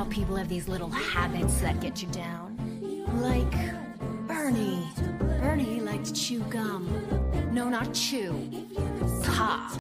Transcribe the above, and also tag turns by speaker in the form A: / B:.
A: How people have these little habits that get you down? Like Bernie. Bernie liked to chew gum. No, not chew.